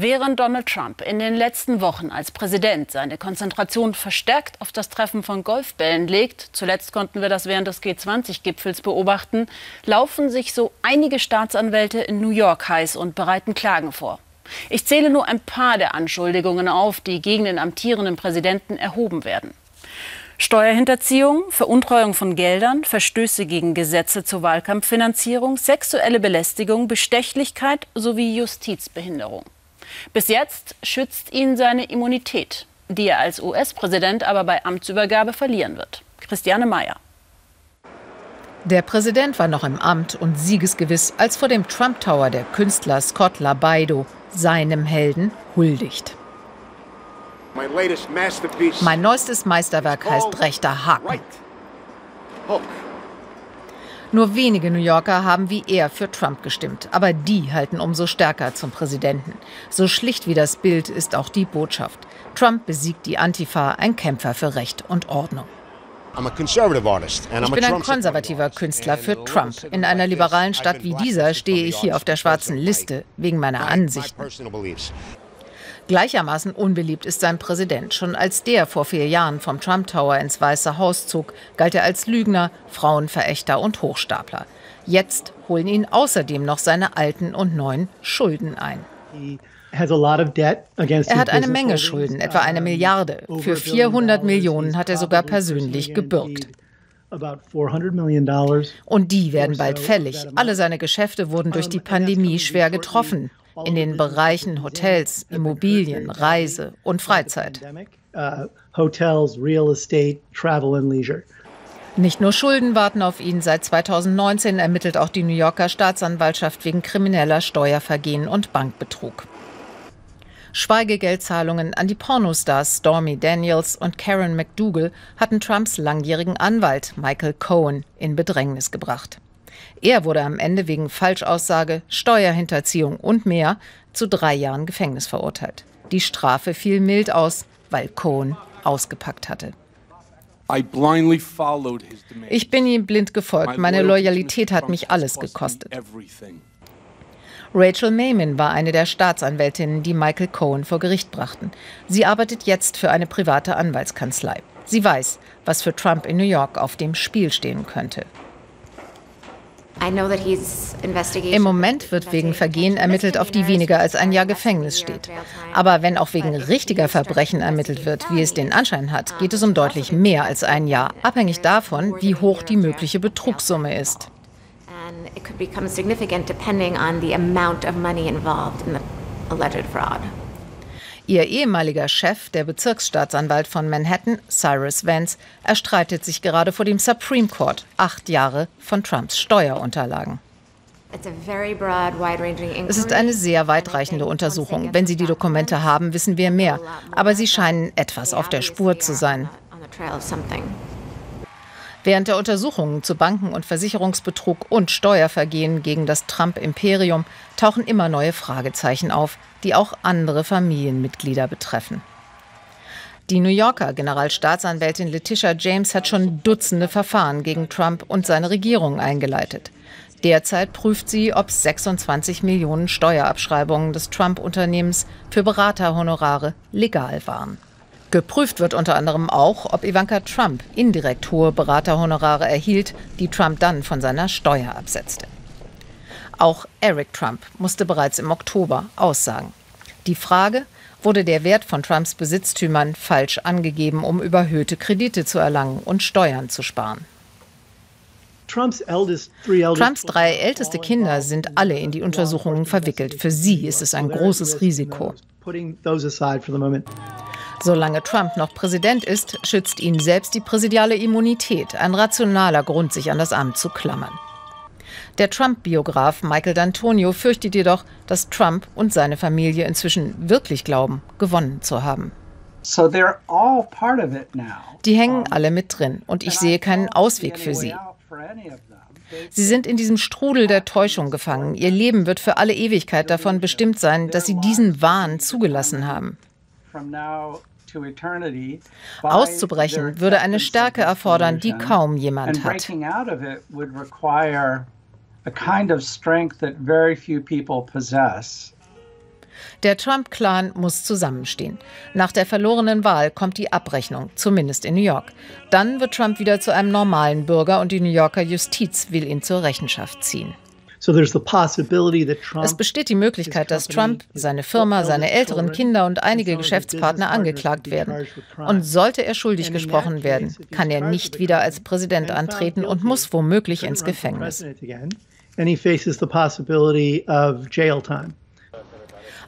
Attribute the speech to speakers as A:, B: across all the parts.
A: Während Donald Trump in den letzten Wochen als Präsident seine Konzentration verstärkt auf das Treffen von Golfbällen legt, zuletzt konnten wir das während des G20-Gipfels beobachten, laufen sich so einige Staatsanwälte in New York heiß und bereiten Klagen vor. Ich zähle nur ein paar der Anschuldigungen auf, die gegen den amtierenden Präsidenten erhoben werden. Steuerhinterziehung, Veruntreuung von Geldern, Verstöße gegen Gesetze zur Wahlkampffinanzierung, sexuelle Belästigung, Bestechlichkeit sowie Justizbehinderung. Bis jetzt schützt ihn seine Immunität, die er als US-Präsident aber bei Amtsübergabe verlieren wird. Christiane Mayer.
B: Der Präsident war noch im Amt und siegesgewiss, als vor dem Trump Tower der Künstler Scott Labaido seinem Helden huldigt. Mein neuestes Meisterwerk heißt Rechter Haken. Nur wenige New Yorker haben wie er für Trump gestimmt, aber die halten umso stärker zum Präsidenten. So schlicht wie das Bild ist auch die Botschaft. Trump besiegt die Antifa, ein Kämpfer für Recht und Ordnung. Ich bin ein konservativer Künstler für Trump. In einer liberalen Stadt wie dieser stehe ich hier auf der schwarzen Liste wegen meiner Ansichten. Gleichermaßen unbeliebt ist sein Präsident. Schon als der vor vier Jahren vom Trump Tower ins Weiße Haus zog, galt er als Lügner, Frauenverächter und Hochstapler. Jetzt holen ihn außerdem noch seine alten und neuen Schulden ein. Er hat eine Menge Schulden, etwa eine Milliarde. Für 400 Millionen hat er sogar persönlich gebürgt. Und die werden bald fällig. Alle seine Geschäfte wurden durch die Pandemie schwer getroffen in den Bereichen Hotels, Immobilien, Reise und Freizeit. Uh, Nicht nur Schulden warten auf ihn. Seit 2019 ermittelt auch die New Yorker Staatsanwaltschaft wegen krimineller Steuervergehen und Bankbetrug. Schweigegeldzahlungen an die Pornostars Stormy Daniels und Karen McDougal hatten Trumps langjährigen Anwalt Michael Cohen in Bedrängnis gebracht. Er wurde am Ende wegen Falschaussage, Steuerhinterziehung und mehr zu drei Jahren Gefängnis verurteilt. Die Strafe fiel mild aus, weil Cohen ausgepackt hatte. Ich bin ihm blind gefolgt. Meine Loyalität hat mich alles gekostet. Rachel Mayman war eine der Staatsanwältinnen, die Michael Cohen vor Gericht brachten. Sie arbeitet jetzt für eine private Anwaltskanzlei. Sie weiß, was für Trump in New York auf dem Spiel stehen könnte. Im Moment wird wegen Vergehen ermittelt, auf die weniger als ein Jahr Gefängnis steht. Aber wenn auch wegen richtiger Verbrechen ermittelt wird, wie es den Anschein hat, geht es um deutlich mehr als ein Jahr, abhängig davon, wie hoch die mögliche Betrugssumme ist. It could become significant depending on the amount of money involved in the alleged fraud. Ihr ehemaliger Chef, der Bezirksstaatsanwalt von Manhattan, Cyrus Vance, erstreitet sich gerade vor dem Supreme Court acht Jahre von Trumps Steuerunterlagen. Es ist eine sehr weitreichende Untersuchung. Wenn Sie die Dokumente haben, wissen wir mehr. Aber sie scheinen etwas auf der Spur zu sein. Während der Untersuchungen zu Banken- und Versicherungsbetrug und Steuervergehen gegen das Trump-Imperium tauchen immer neue Fragezeichen auf, die auch andere Familienmitglieder betreffen. Die New Yorker Generalstaatsanwältin Letitia James hat schon Dutzende Verfahren gegen Trump und seine Regierung eingeleitet. Derzeit prüft sie, ob 26 Millionen Steuerabschreibungen des Trump-Unternehmens für Beraterhonorare legal waren. Geprüft wird unter anderem auch, ob Ivanka Trump indirekt hohe Beraterhonorare erhielt, die Trump dann von seiner Steuer absetzte. Auch Eric Trump musste bereits im Oktober aussagen. Die Frage, wurde der Wert von Trumps Besitztümern falsch angegeben, um überhöhte Kredite zu erlangen und Steuern zu sparen. Trumps drei älteste Kinder sind alle in die Untersuchungen verwickelt. Für sie ist es ein großes Risiko. Solange Trump noch Präsident ist, schützt ihn selbst die präsidiale Immunität, ein rationaler Grund, sich an das Amt zu klammern. Der Trump-Biograf Michael D'Antonio fürchtet jedoch, dass Trump und seine Familie inzwischen wirklich glauben, gewonnen zu haben. Die hängen alle mit drin und ich sehe keinen Ausweg für sie. Sie sind in diesem Strudel der Täuschung gefangen. Ihr Leben wird für alle Ewigkeit davon bestimmt sein, dass sie diesen Wahn zugelassen haben. Auszubrechen würde eine Stärke erfordern, die kaum jemand hat. Der Trump-Clan muss zusammenstehen. Nach der verlorenen Wahl kommt die Abrechnung, zumindest in New York. Dann wird Trump wieder zu einem normalen Bürger und die New Yorker Justiz will ihn zur Rechenschaft ziehen. Es besteht die Möglichkeit, dass Trump, seine Firma, seine älteren Kinder und einige Geschäftspartner angeklagt werden. Und sollte er schuldig gesprochen werden, kann er nicht wieder als Präsident antreten und muss womöglich ins Gefängnis.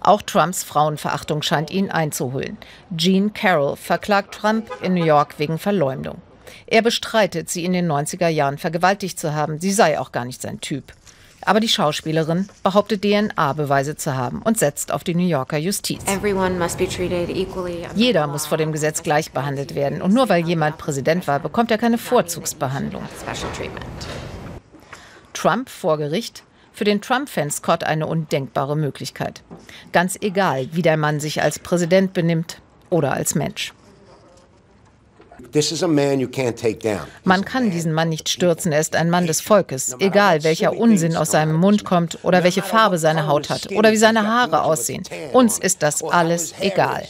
B: Auch Trumps Frauenverachtung scheint ihn einzuholen. Jean Carroll verklagt Trump in New York wegen Verleumdung. Er bestreitet, sie in den 90er Jahren vergewaltigt zu haben. Sie sei auch gar nicht sein Typ. Aber die Schauspielerin behauptet DNA-Beweise zu haben und setzt auf die New Yorker Justiz. Jeder muss vor dem Gesetz gleich behandelt werden. Und nur weil jemand Präsident war, bekommt er keine Vorzugsbehandlung. Trump vor Gericht? Für den Trump-Fan Scott eine undenkbare Möglichkeit. Ganz egal, wie der Mann sich als Präsident benimmt oder als Mensch. Man kann diesen Mann nicht stürzen. Er ist ein Mann des Volkes. Egal, welcher Unsinn aus seinem Mund kommt oder welche Farbe seine Haut hat oder wie seine Haare aussehen. Uns ist das alles egal.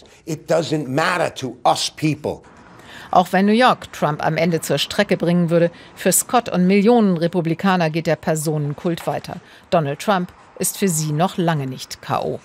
B: Auch wenn New York Trump am Ende zur Strecke bringen würde, für Scott und Millionen Republikaner geht der Personenkult weiter. Donald Trump ist für sie noch lange nicht KO.